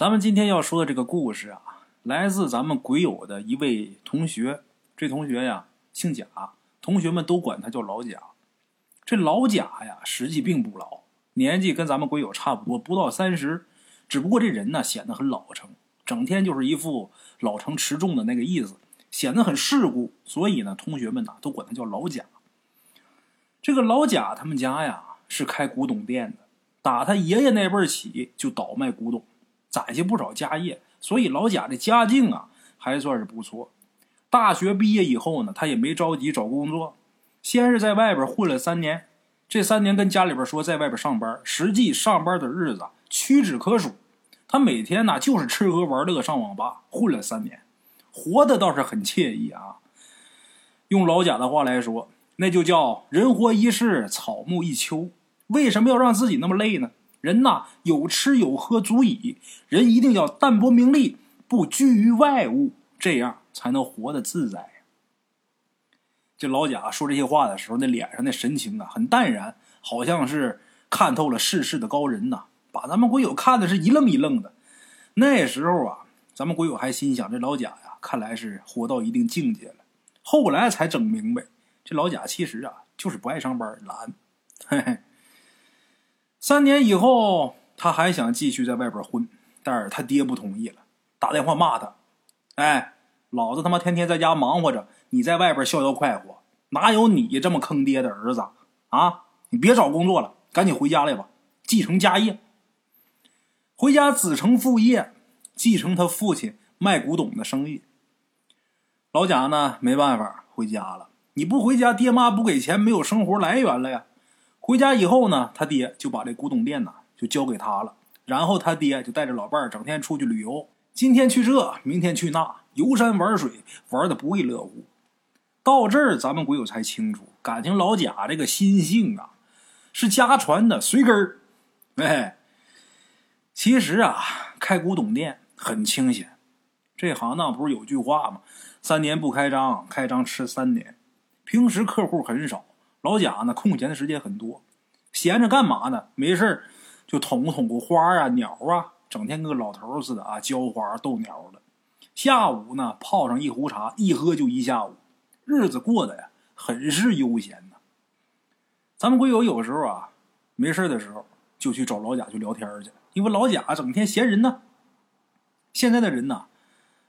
咱们今天要说的这个故事啊，来自咱们鬼友的一位同学。这同学呀，姓贾，同学们都管他叫老贾。这老贾呀，实际并不老，年纪跟咱们鬼友差不多，不到三十。只不过这人呢，显得很老成，整天就是一副老成持重的那个意思，显得很世故。所以呢，同学们呐，都管他叫老贾。这个老贾他们家呀，是开古董店的，打他爷爷那辈儿起就倒卖古董。攒下不少家业，所以老贾的家境啊还算是不错。大学毕业以后呢，他也没着急找工作，先是在外边混了三年。这三年跟家里边说在外边上班，实际上班的日子屈指可数。他每天呢就是吃喝玩乐上网吧，混了三年，活的倒是很惬意啊。用老贾的话来说，那就叫人活一世，草木一秋。为什么要让自己那么累呢？人呐，有吃有喝足矣。人一定要淡泊名利，不拘于外物，这样才能活得自在。这老贾说这些话的时候，那脸上那神情啊，很淡然，好像是看透了世事的高人呐，把咱们鬼友看的是一愣一愣的。那时候啊，咱们鬼友还心想：这老贾呀，看来是活到一定境界了。后来才整明白，这老贾其实啊，就是不爱上班，懒。嘿嘿。三年以后，他还想继续在外边混，但是他爹不同意了，打电话骂他：“哎，老子他妈天天在家忙活着，你在外边逍遥快活，哪有你这么坑爹的儿子啊？你别找工作了，赶紧回家来吧，继承家业。回家子承父业，继承他父亲卖古董的生意。老贾呢，没办法回家了。你不回家，爹妈不给钱，没有生活来源了呀。”回家以后呢，他爹就把这古董店呢就交给他了。然后他爹就带着老伴儿整天出去旅游，今天去这，明天去那，游山玩水，玩的不亦乐乎。到这儿，咱们鬼友才清楚，感情老贾这个心性啊，是家传的随根儿。哎，其实啊，开古董店很清闲。这行当不是有句话吗？三年不开张，开张吃三年。平时客户很少。老贾呢，空闲的时间很多，闲着干嘛呢？没事就捅咕捅咕花啊、鸟啊，整天跟个老头似的啊，浇花逗鸟的。下午呢，泡上一壶茶，一喝就一下午，日子过得呀，很是悠闲呐。咱们鬼友有时候啊，没事的时候就去找老贾去聊天去，因为老贾整天闲人呢。现在的人呐，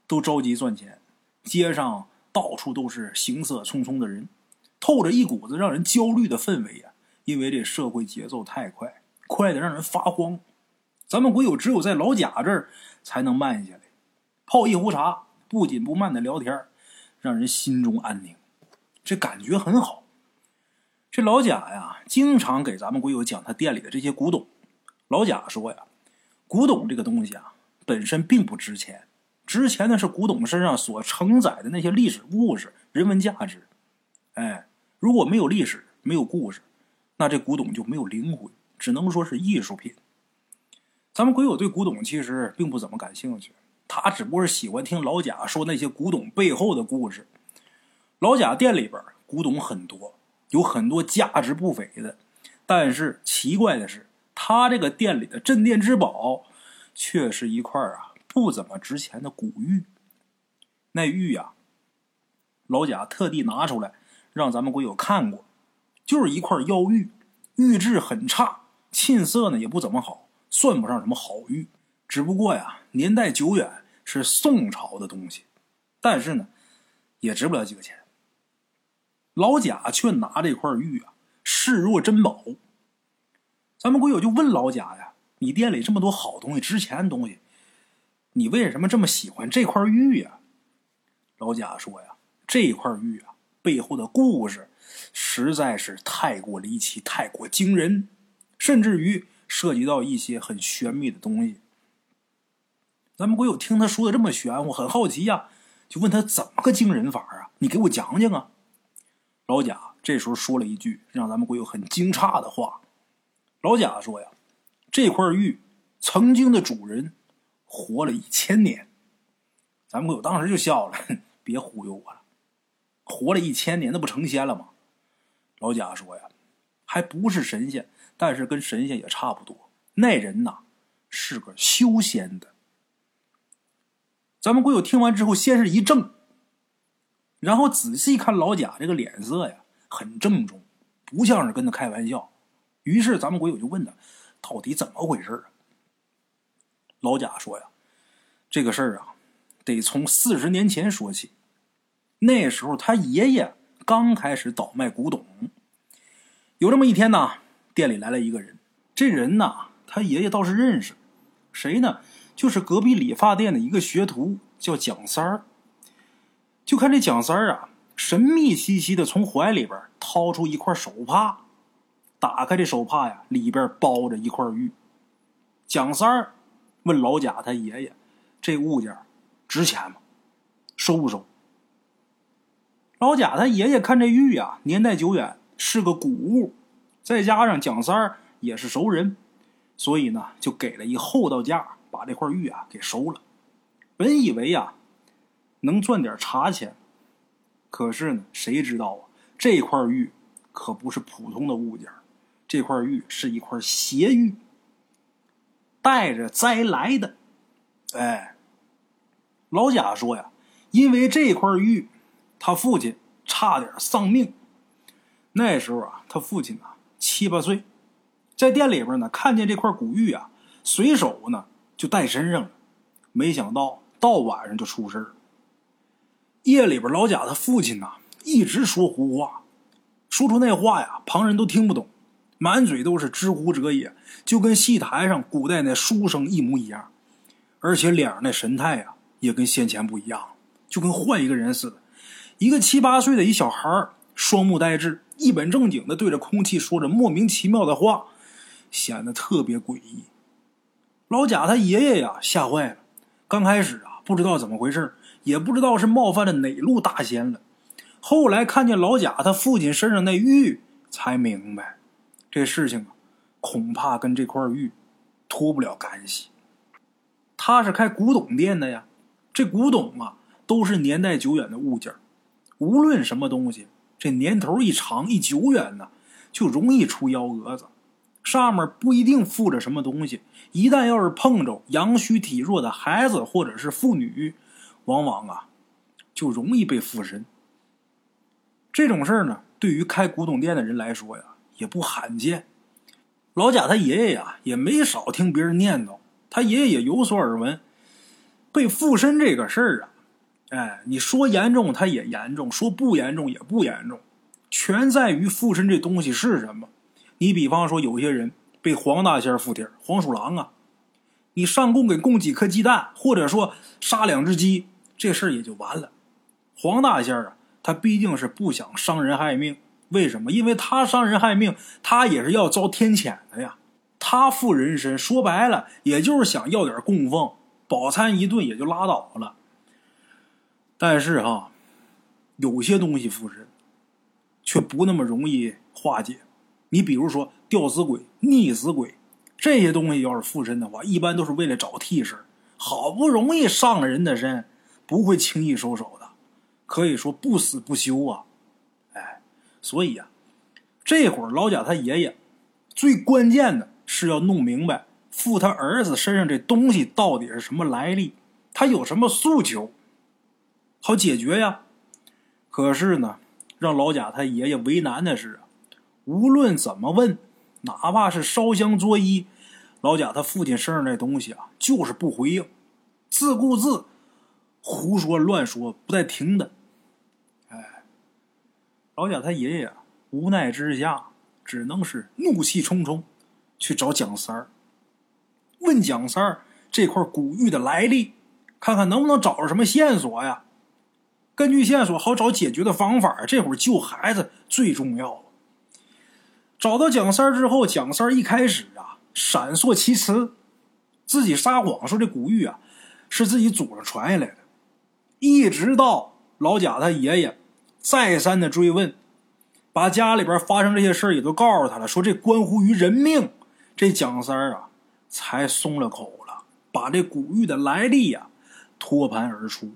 都着急赚钱，街上到处都是行色匆匆的人。透着一股子让人焦虑的氛围呀，因为这社会节奏太快，快的让人发慌。咱们鬼友只有在老贾这儿才能慢下来，泡一壶茶，不紧不慢的聊天，让人心中安宁，这感觉很好。这老贾呀，经常给咱们鬼友讲他店里的这些古董。老贾说呀，古董这个东西啊，本身并不值钱，值钱的是古董身上所承载的那些历史故事、人文价值。哎。如果没有历史，没有故事，那这古董就没有灵魂，只能说是艺术品。咱们鬼友对古董其实并不怎么感兴趣，他只不过是喜欢听老贾说那些古董背后的故事。老贾店里边古董很多，有很多价值不菲的，但是奇怪的是，他这个店里的镇店之宝，却是一块啊不怎么值钱的古玉。那玉呀，老贾特地拿出来。让咱们鬼友看过，就是一块妖玉，玉质很差，沁色呢也不怎么好，算不上什么好玉。只不过呀，年代久远，是宋朝的东西，但是呢，也值不了几个钱。老贾却拿这块玉啊视若珍宝。咱们鬼友就问老贾呀：“你店里这么多好东西，值钱的东西，你为什么这么喜欢这块玉呀？”老贾说呀：“这块玉啊。”背后的故事实在是太过离奇、太过惊人，甚至于涉及到一些很玄秘的东西。咱们鬼友听他说的这么玄乎，很好奇呀，就问他怎么个惊人法啊？你给我讲讲啊！老贾这时候说了一句让咱们鬼友很惊诧的话。老贾说呀：“这块玉曾经的主人活了一千年。”咱们鬼友当时就笑了：“别忽悠我了。”活了一千年，那不成仙了吗？老贾说呀，还不是神仙，但是跟神仙也差不多。那人呐，是个修仙的，咱们鬼友听完之后，先是一怔，然后仔细看老贾这个脸色呀，很郑重，不像是跟他开玩笑。于是咱们鬼友就问他，到底怎么回事啊？老贾说呀，这个事儿啊，得从四十年前说起。那时候他爷爷刚开始倒卖古董，有这么一天呢，店里来了一个人。这人呢，他爷爷倒是认识，谁呢？就是隔壁理发店的一个学徒，叫蒋三儿。就看这蒋三儿啊，神秘兮兮的从怀里边掏出一块手帕，打开这手帕呀，里边包着一块玉。蒋三儿问老贾他爷爷：“这物件值钱吗？收不收？”老贾他爷爷看这玉呀，年代久远，是个古物，再加上蒋三儿也是熟人，所以呢，就给了一厚道价，把这块玉啊给收了。本以为呀，能赚点茶钱，可是呢，谁知道啊，这块玉可不是普通的物件，这块玉是一块邪玉，带着灾来的。哎，老贾说呀，因为这块玉。他父亲差点丧命。那时候啊，他父亲啊七八岁，在店里边呢看见这块古玉啊，随手呢就带身上了。没想到到晚上就出事了。夜里边，老贾他父亲呐一直说胡话，说出那话呀，旁人都听不懂，满嘴都是“知乎者也”，就跟戏台上古代那书生一模一样。而且脸上那神态呀，也跟先前不一样，就跟换一个人似的。一个七八岁的一小孩双目呆滞，一本正经的对着空气说着莫名其妙的话，显得特别诡异。老贾他爷爷呀吓坏了，刚开始啊不知道怎么回事，也不知道是冒犯了哪路大仙了。后来看见老贾他父亲身上那玉，才明白这事情啊恐怕跟这块玉脱不了干系。他是开古董店的呀，这古董啊都是年代久远的物件无论什么东西，这年头一长一久远呢，就容易出幺蛾子。上面不一定附着什么东西，一旦要是碰着阳虚体弱的孩子或者是妇女，往往啊就容易被附身。这种事儿呢，对于开古董店的人来说呀，也不罕见。老贾他爷爷呀，也没少听别人念叨，他爷爷也有所耳闻，被附身这个事儿啊。哎，你说严重，它也严重；说不严重，也不严重，全在于附身这东西是什么。你比方说，有些人被黄大仙附体，黄鼠狼啊，你上供给供几颗鸡蛋，或者说杀两只鸡，这事儿也就完了。黄大仙啊，他毕竟是不想伤人害命，为什么？因为他伤人害命，他也是要遭天谴的呀。他附人身，说白了，也就是想要点供奉，饱餐一顿也就拉倒了。但是哈，有些东西附身，却不那么容易化解。你比如说吊死鬼、溺死鬼这些东西，要是附身的话，一般都是为了找替身。好不容易上了人的身，不会轻易收手的，可以说不死不休啊！哎，所以呀，这会儿老贾他爷爷最关键的是要弄明白附他儿子身上这东西到底是什么来历，他有什么诉求。好解决呀，可是呢，让老贾他爷爷为难的是啊，无论怎么问，哪怕是烧香作揖，老贾他父亲身上那东西啊，就是不回应，自顾自胡说乱说，不带停的。哎，老贾他爷爷，无奈之下，只能是怒气冲冲去找蒋三儿，问蒋三儿这块古玉的来历，看看能不能找着什么线索呀。根据线索好找解决的方法，这会儿救孩子最重要。找到蒋三之后，蒋三一开始啊闪烁其词，自己撒谎说这古玉啊是自己祖上传下来的。一直到老贾他爷爷再三的追问，把家里边发生这些事也都告诉他了，说这关乎于人命，这蒋三啊才松了口了，把这古玉的来历呀托盘而出。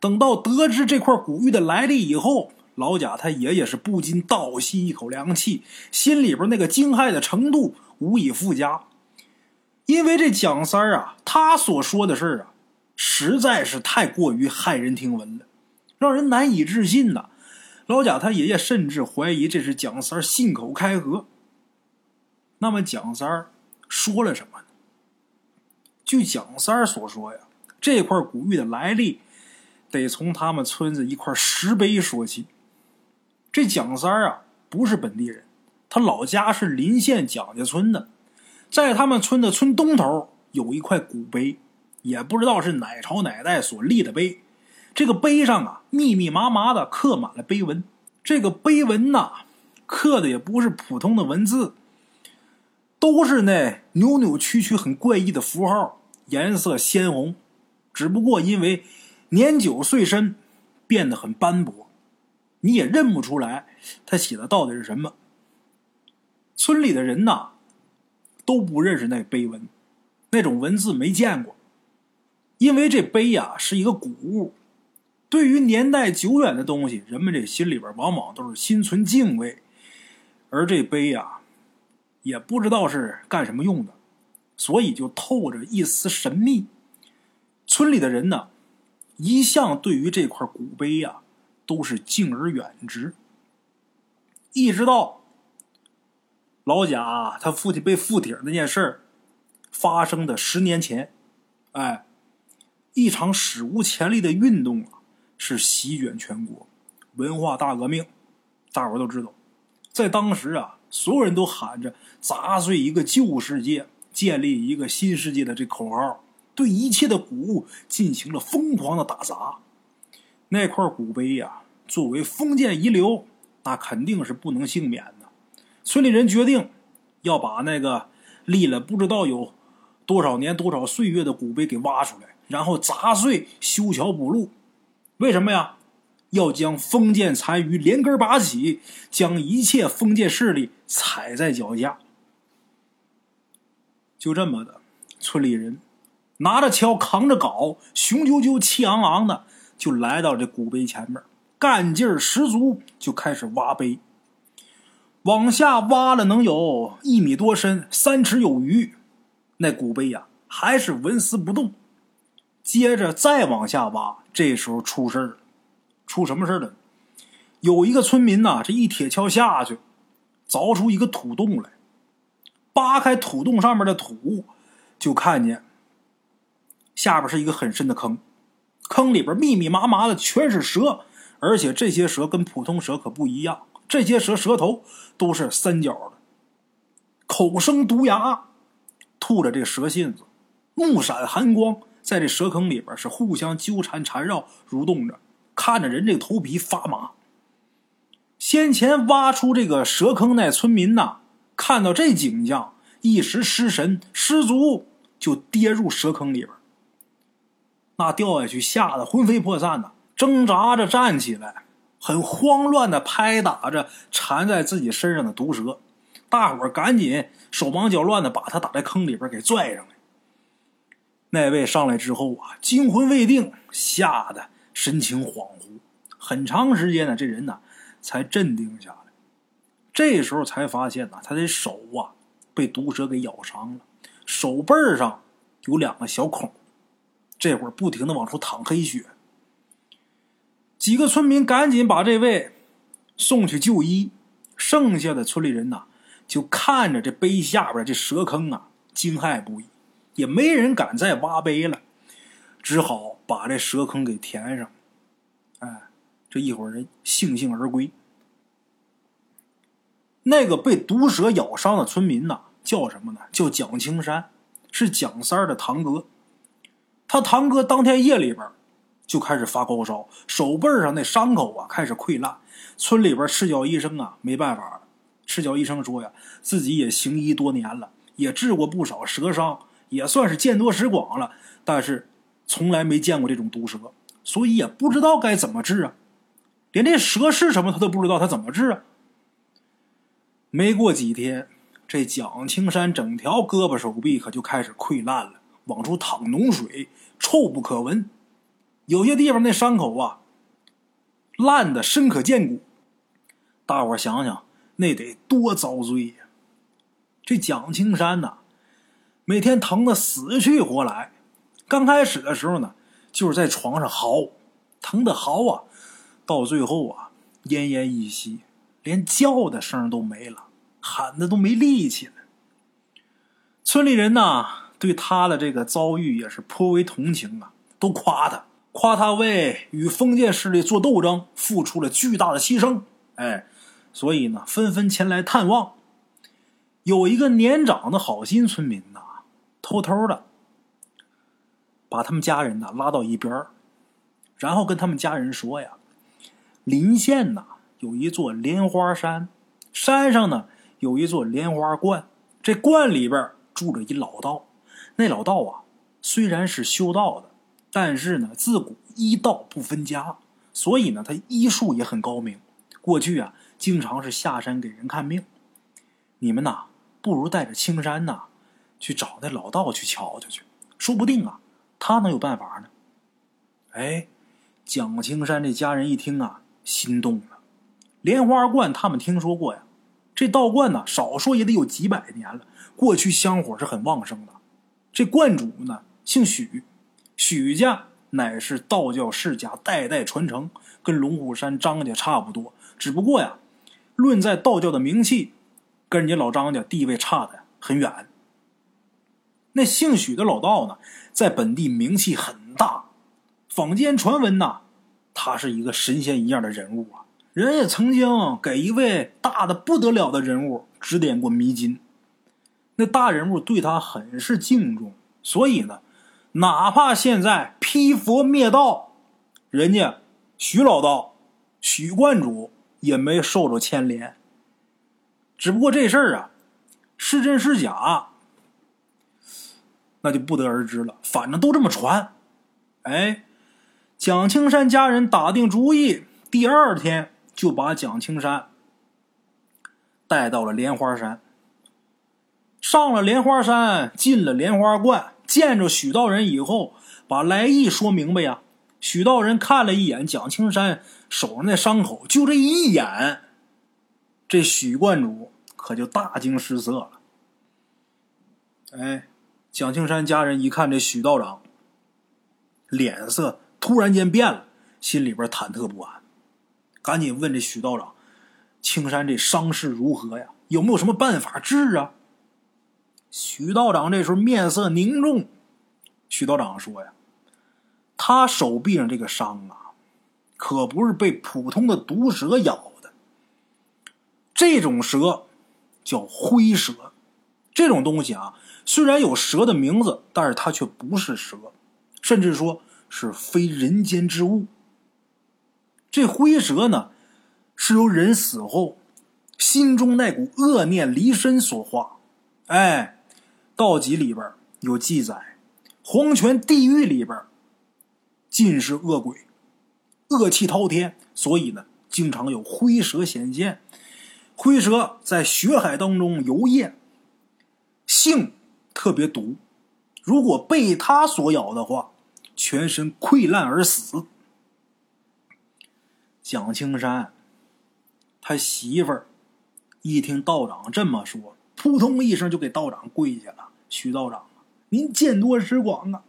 等到得知这块古玉的来历以后，老贾他爷爷是不禁倒吸一口凉气，心里边那个惊骇的程度无以复加。因为这蒋三啊，他所说的事啊，实在是太过于骇人听闻了，让人难以置信呐。老贾他爷爷甚至怀疑这是蒋三信口开河。那么蒋三说了什么呢？据蒋三所说呀，这块古玉的来历得从他们村子一块石碑说起。这蒋三啊，不是本地人，他老家是临县蒋家村的，在他们村的村东头有一块古碑，也不知道是哪朝哪代所立的碑。这个碑上啊，密密麻麻的刻满了碑文。这个碑文呐，刻的也不是普通的文字。都是那扭扭曲曲、很怪异的符号，颜色鲜红，只不过因为年久岁深，变得很斑驳，你也认不出来他写的到底是什么。村里的人呐，都不认识那碑文，那种文字没见过，因为这碑呀是一个古物，对于年代久远的东西，人们这心里边往往都是心存敬畏，而这碑呀。也不知道是干什么用的，所以就透着一丝神秘。村里的人呢，一向对于这块古碑呀，都是敬而远之。一直到老贾他父亲被附体那件事儿发生的十年前，哎，一场史无前例的运动啊，是席卷全国，文化大革命，大伙都知道，在当时啊。所有人都喊着“砸碎一个旧世界，建立一个新世界”的这口号，对一切的古物进行了疯狂的打砸。那块古碑呀，作为封建遗留，那肯定是不能幸免的。村里人决定要把那个立了不知道有多少年、多少岁月的古碑给挖出来，然后砸碎、修桥补路。为什么呀？要将封建残余连根拔起，将一切封建势力踩在脚下。就这么的，村里人拿着锹，扛着镐，雄赳赳、气昂昂的，就来到这古碑前面，干劲儿十足，就开始挖碑。往下挖了能有一米多深，三尺有余。那古碑呀，还是纹丝不动。接着再往下挖，这时候出事儿了。出什么事了？有一个村民呐，这一铁锹下去，凿出一个土洞来，扒开土洞上面的土，就看见下边是一个很深的坑，坑里边密密麻麻的全是蛇，而且这些蛇跟普通蛇可不一样，这些蛇蛇头都是三角的，口生毒牙，吐着这蛇信子，目闪寒光，在这蛇坑里边是互相纠缠缠绕蠕动着。看着人这个头皮发麻。先前挖出这个蛇坑那村民呐，看到这景象，一时失神失足，就跌入蛇坑里边。那掉下去，吓得魂飞魄散的，挣扎着站起来，很慌乱的拍打着缠在自己身上的毒蛇。大伙赶紧手忙脚乱的把他打在坑里边给拽上来。那位上来之后啊，惊魂未定，吓得。神情恍惚，很长时间呢，这人呢才镇定下来。这时候才发现呢，他的手啊被毒蛇给咬伤了，手背上有两个小孔，这会儿不停的往出淌黑血。几个村民赶紧把这位送去就医，剩下的村里人呢就看着这碑下边这蛇坑啊，惊骇不已，也没人敢再挖碑了。只好把这蛇坑给填上，哎，这一伙人悻悻而归。那个被毒蛇咬伤的村民呐，叫什么呢？叫蒋青山，是蒋三的堂哥。他堂哥当天夜里边就开始发高烧，手背上那伤口啊开始溃烂。村里边赤脚医生啊没办法了。赤脚医生说呀，自己也行医多年了，也治过不少蛇伤，也算是见多识广了，但是。从来没见过这种毒蛇，所以也不知道该怎么治啊！连这蛇是什么他都不知道，他怎么治啊？没过几天，这蒋青山整条胳膊手臂可就开始溃烂了，往出淌脓水，臭不可闻。有些地方那伤口啊，烂的深可见骨。大伙想想，那得多遭罪呀！这蒋青山呐，每天疼得死去活来。刚开始的时候呢，就是在床上嚎，疼的嚎啊，到最后啊，奄奄一息，连叫的声都没了，喊的都没力气了。村里人呐，对他的这个遭遇也是颇为同情啊，都夸他，夸他为与封建势力做斗争付出了巨大的牺牲。哎，所以呢，纷纷前来探望。有一个年长的好心村民呐，偷偷的把他们家人呐拉到一边然后跟他们家人说呀：“临县呐有一座莲花山，山上呢有一座莲花观，这观里边住着一老道。那老道啊虽然是修道的，但是呢自古医道不分家，所以呢他医术也很高明。过去啊经常是下山给人看病。你们呐。”不如带着青山呐，去找那老道去瞧瞧去，说不定啊，他能有办法呢。哎，蒋青山这家人一听啊，心动了。莲花观他们听说过呀，这道观呢，少说也得有几百年了，过去香火是很旺盛的。这观主呢，姓许，许家乃是道教世家，代代传承，跟龙虎山张家差不多，只不过呀，论在道教的名气。跟人家老张家地位差的很远。那姓许的老道呢，在本地名气很大，坊间传闻呐，他是一个神仙一样的人物啊。人也曾经给一位大的不得了的人物指点过迷津，那大人物对他很是敬重，所以呢，哪怕现在劈佛灭道，人家许老道、许观主也没受着牵连。只不过这事儿啊，是真是假，那就不得而知了。反正都这么传。哎，蒋青山家人打定主意，第二天就把蒋青山带到了莲花山。上了莲花山，进了莲花观，见着许道人以后，把来意说明白呀。许道人看了一眼蒋青山手上那伤口，就这一眼。这许观主可就大惊失色了。哎，蒋青山家人一看这许道长，脸色突然间变了，心里边忐忑不安，赶紧问这许道长：“青山这伤势如何呀？有没有什么办法治啊？”许道长这时候面色凝重。许道长说：“呀，他手臂上这个伤啊，可不是被普通的毒蛇咬的。”这种蛇叫灰蛇，这种东西啊，虽然有蛇的名字，但是它却不是蛇，甚至说是非人间之物。这灰蛇呢，是由人死后心中那股恶念离身所化。哎，道集里边有记载，黄泉地狱里边尽是恶鬼，恶气滔天，所以呢，经常有灰蛇显现。灰蛇在血海当中游曳，性特别毒，如果被它所咬的话，全身溃烂而死。蒋青山他媳妇儿一听道长这么说，扑通一声就给道长跪下了：“徐道长，您见多识广啊！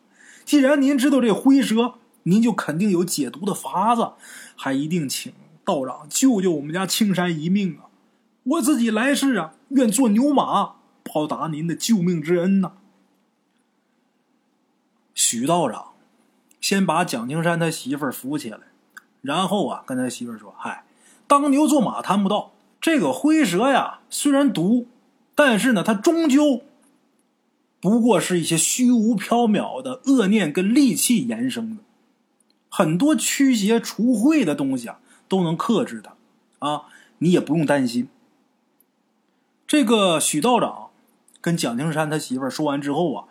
既然您知道这灰蛇，您就肯定有解毒的法子，还一定请道长救救我们家青山一命啊！”我自己来世啊，愿做牛马报答您的救命之恩呐。许道长先把蒋青山他媳妇扶起来，然后啊，跟他媳妇说：“嗨，当牛做马谈不到。这个灰蛇呀，虽然毒，但是呢，它终究不过是一些虚无缥缈的恶念跟戾气延生的。很多驱邪除秽的东西啊，都能克制它啊，你也不用担心。”这个许道长跟蒋青山他媳妇儿说完之后啊，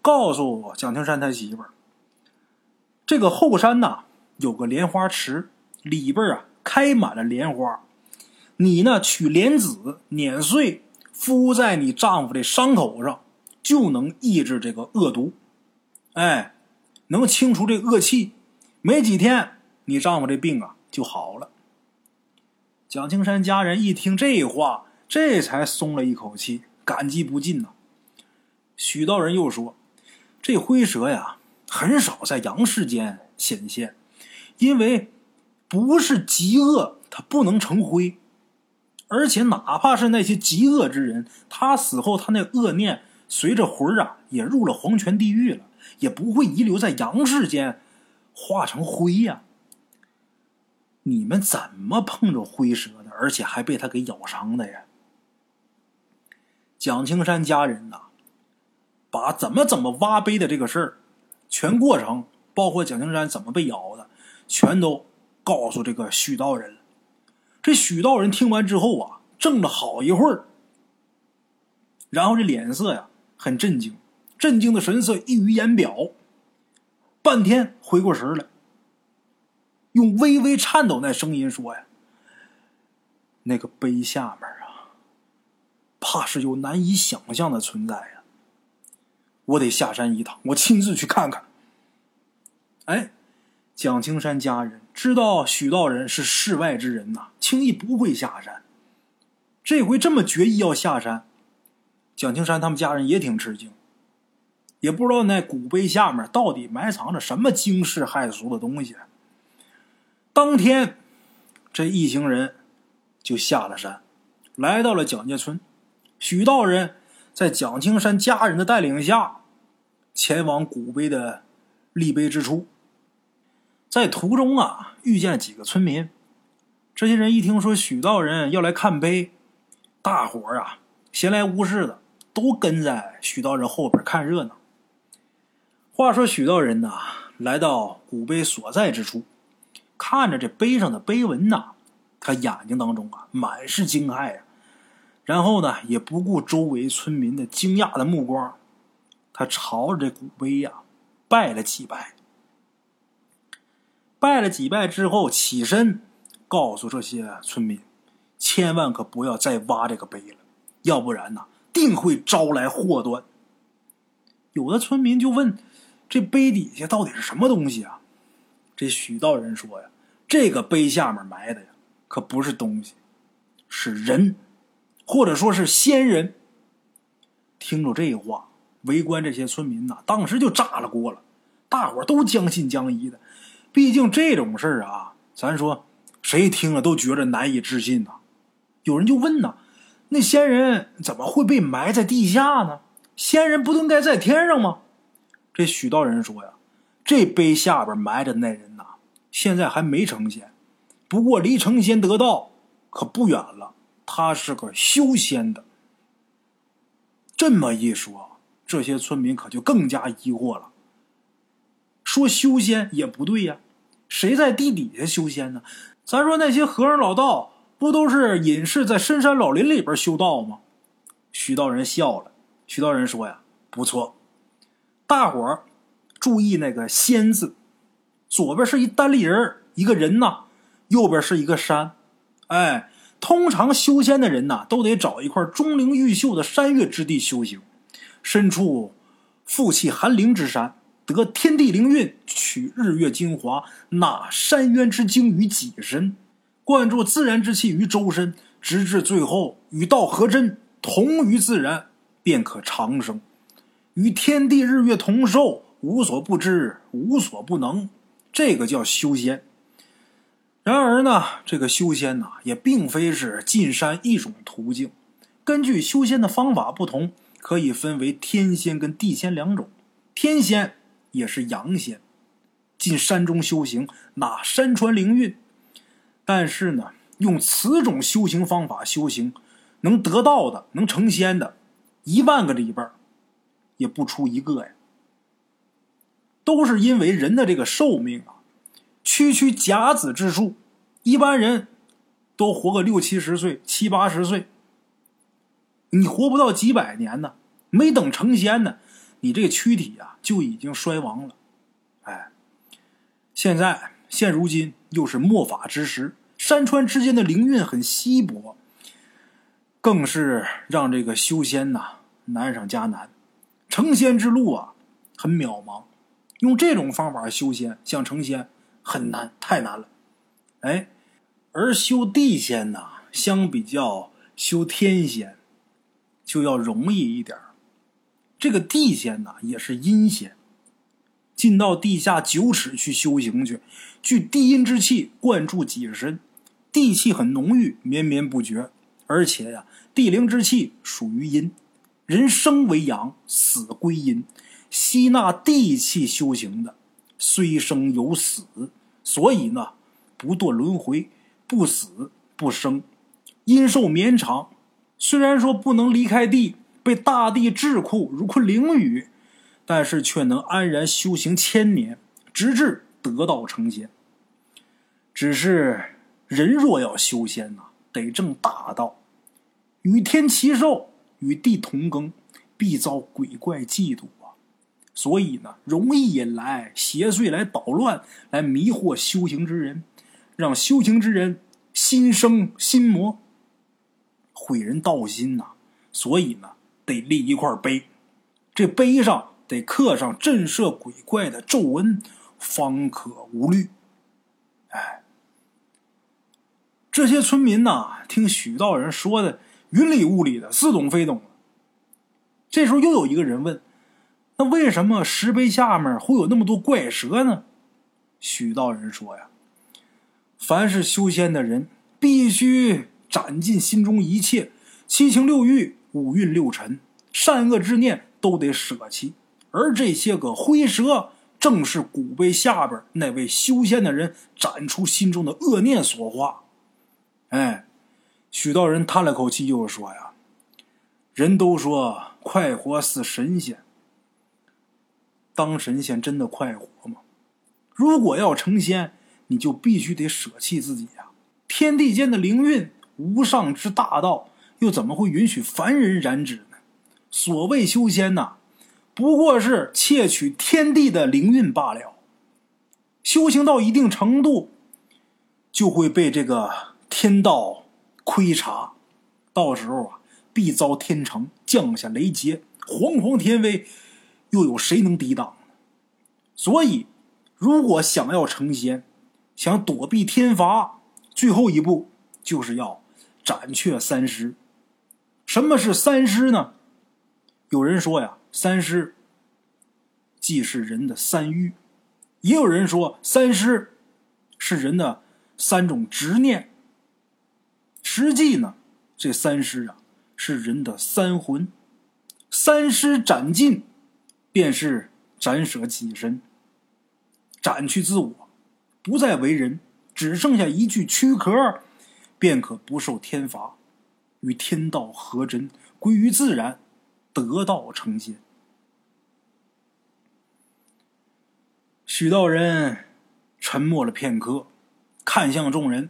告诉蒋青山他媳妇儿，这个后山呐有个莲花池，里边啊开满了莲花，你呢取莲子碾碎，敷在你丈夫的伤口上，就能抑制这个恶毒，哎，能清除这恶气，没几天你丈夫这病啊就好了。蒋青山家人一听这话。这才松了一口气，感激不尽呐。许道人又说：“这灰蛇呀，很少在阳世间显现，因为不是极恶，它不能成灰。而且，哪怕是那些极恶之人，他死后，他那恶念随着魂儿啊，也入了黄泉地狱了，也不会遗留在阳世间，化成灰呀。你们怎么碰着灰蛇的，而且还被他给咬伤的呀？蒋青山家人呐，把怎么怎么挖碑的这个事儿，全过程，包括蒋青山怎么被咬的，全都告诉这个许道人了。这许道人听完之后啊，怔了好一会儿，然后这脸色呀很震惊，震惊的神色溢于言表，半天回过神来。用微微颤抖那声音说：“呀，那个碑下面啊，怕是有难以想象的存在呀。我得下山一趟，我亲自去看看。”哎，蒋青山家人知道许道人是世外之人呐，轻易不会下山。这回这么决意要下山，蒋青山他们家人也挺吃惊，也不知道那古碑下面到底埋藏着什么惊世骇俗的东西。当天，这一行人就下了山，来到了蒋家村。许道人在蒋青山家人的带领下，前往古碑的立碑之处。在途中啊，遇见几个村民。这些人一听说许道人要来看碑，大伙儿啊闲来无事的，都跟在许道人后边看热闹。话说许道人呐，来到古碑所在之处。看着这碑上的碑文呐，他眼睛当中啊满是惊骇呀。然后呢，也不顾周围村民的惊讶的目光，他朝着这古碑呀拜了几拜。拜了几拜之后，起身告诉这些村民，千万可不要再挖这个碑了，要不然呐，定会招来祸端。有的村民就问：这碑底下到底是什么东西啊？这许道人说呀：“这个碑下面埋的呀，可不是东西，是人，或者说是仙人。”听着这话，围观这些村民呐，当时就炸了锅了。大伙都将信将疑的，毕竟这种事儿啊，咱说谁听了都觉着难以置信呐。有人就问呐：“那仙人怎么会被埋在地下呢？仙人不都应该在天上吗？”这许道人说呀。这碑下边埋着那人呐，现在还没成仙，不过离成仙得道可不远了。他是个修仙的。这么一说，这些村民可就更加疑惑了。说修仙也不对呀，谁在地底下修仙呢？咱说那些和尚老道，不都是隐士在深山老林里边修道吗？徐道人笑了。徐道人说呀：“不错，大伙儿。”注意那个“仙”字，左边是一单立人一个人呐；右边是一个山。哎，通常修仙的人呐，都得找一块钟灵毓秀的山岳之地修行，身处负气寒灵之山，得天地灵运，取日月精华，纳山渊之精于己身，灌注自然之气于周身，直至最后与道合真，同于自然，便可长生，与天地日月同寿。无所不知，无所不能，这个叫修仙。然而呢，这个修仙呐，也并非是进山一种途径。根据修仙的方法不同，可以分为天仙跟地仙两种。天仙也是阳仙，进山中修行，纳山川灵韵。但是呢，用此种修行方法修行，能得到的，能成仙的，一万个里边也不出一个呀。都是因为人的这个寿命啊，区区甲子之数，一般人都活个六七十岁、七八十岁，你活不到几百年呢，没等成仙呢，你这个躯体啊就已经衰亡了。哎，现在现如今又是末法之时，山川之间的灵运很稀薄，更是让这个修仙呐难上加难，成仙之路啊很渺茫。用这种方法修仙，想成仙很难，太难了。哎，而修地仙呢，相比较修天仙，就要容易一点这个地仙呢，也是阴仙，进到地下九尺去修行去，聚地阴之气灌注己身，地气很浓郁，绵绵不绝。而且呀，地灵之气属于阴，人生为阳，死归阴，吸纳地气修行的，虽生有死，所以呢，不堕轮回，不死不生，阴寿绵长。虽然说不能离开地，被大地桎梏如困囹圄，但是却能安然修行千年，直至得道成仙。只是人若要修仙呐，得正大道，与天齐寿，与地同耕，必遭鬼怪嫉妒啊！所以呢，容易引来邪祟来捣乱，来迷惑修行之人，让修行之人心生心魔。毁人道心呐，所以呢，得立一块碑，这碑上得刻上震慑鬼怪的咒文，方可无虑。哎，这些村民呐，听许道人说的云里雾里的，似懂非懂。这时候又有一个人问：“那为什么石碑下面会有那么多怪蛇呢？”许道人说：“呀，凡是修仙的人，必须。”斩尽心中一切七情六欲、五蕴六尘、善恶之念都得舍弃，而这些个灰蛇，正是古碑下边那位修仙的人斩出心中的恶念所化。哎，许道人叹了口气，又说：“呀，人都说快活似神仙，当神仙真的快活吗？如果要成仙，你就必须得舍弃自己呀，天地间的灵运。”无上之大道，又怎么会允许凡人染指呢？所谓修仙呐，不过是窃取天地的灵运罢了。修行到一定程度，就会被这个天道窥察，到时候啊，必遭天惩，降下雷劫，煌煌天威，又有谁能抵挡？所以，如果想要成仙，想躲避天罚，最后一步就是要。斩却三尸，什么是三尸呢？有人说呀，三尸既是人的三欲；也有人说，三尸是人的三种执念。实际呢，这三尸啊，是人的三魂。三尸斩尽，便是斩舍己身，斩去自我，不再为人，只剩下一具躯壳。便可不受天罚，与天道合真，归于自然，得道成仙。许道人沉默了片刻，看向众人，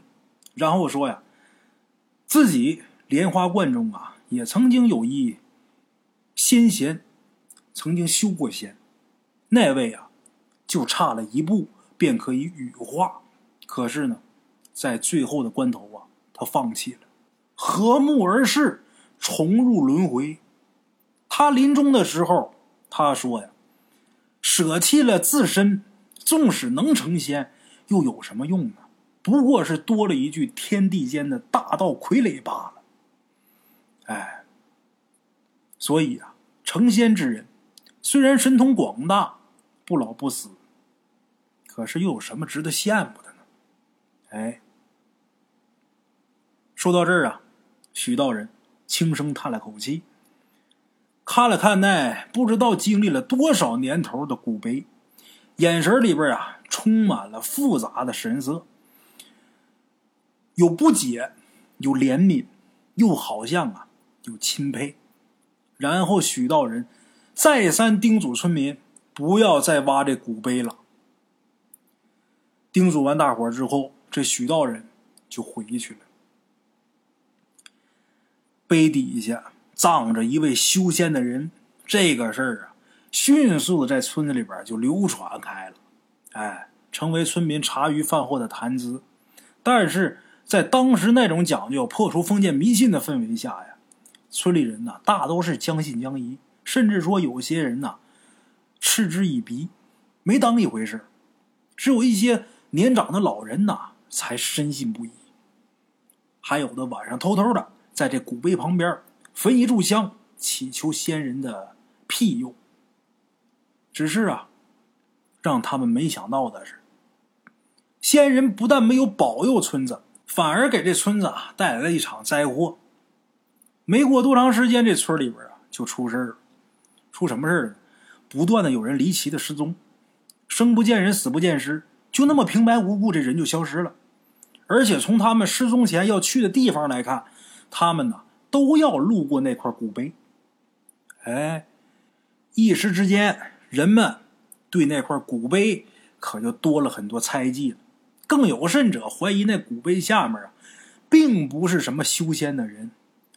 然后说：“呀，自己莲花观中啊，也曾经有一仙贤，曾经修过仙，那位啊，就差了一步便可以羽化，可是呢，在最后的关头啊。”他放弃了，和睦而逝，重入轮回。他临终的时候，他说呀：“舍弃了自身，纵使能成仙，又有什么用呢？不过是多了一具天地间的大道傀儡罢了。”哎，所以啊，成仙之人虽然神通广大，不老不死，可是又有什么值得羡慕的呢？哎。说到这儿啊，许道人轻声叹了口气，看了看那不知道经历了多少年头的古碑，眼神里边啊充满了复杂的神色，有不解，有怜悯，又好像啊有钦佩。然后许道人再三叮嘱村民不要再挖这古碑了。叮嘱完大伙之后，这许道人就回去了。碑底下葬着一位修仙的人，这个事儿啊，迅速的在村子里边就流传开了，哎，成为村民茶余饭后的谈资。但是在当时那种讲究破除封建迷信的氛围下呀，村里人呐大都是将信将疑，甚至说有些人呐嗤之以鼻，没当一回事只有一些年长的老人呐才深信不疑，还有的晚上偷偷的。在这古碑旁边焚一炷香，祈求仙人的庇佑。只是啊，让他们没想到的是，仙人不但没有保佑村子，反而给这村子啊带来了一场灾祸。没过多长时间，这村里边啊就出事了。出什么事了？不断的有人离奇的失踪，生不见人，死不见尸，就那么平白无故，这人就消失了。而且从他们失踪前要去的地方来看，他们呢都要路过那块古碑。哎，一时之间，人们对那块古碑可就多了很多猜忌了。更有甚者，怀疑那古碑下面啊，并不是什么修仙的人，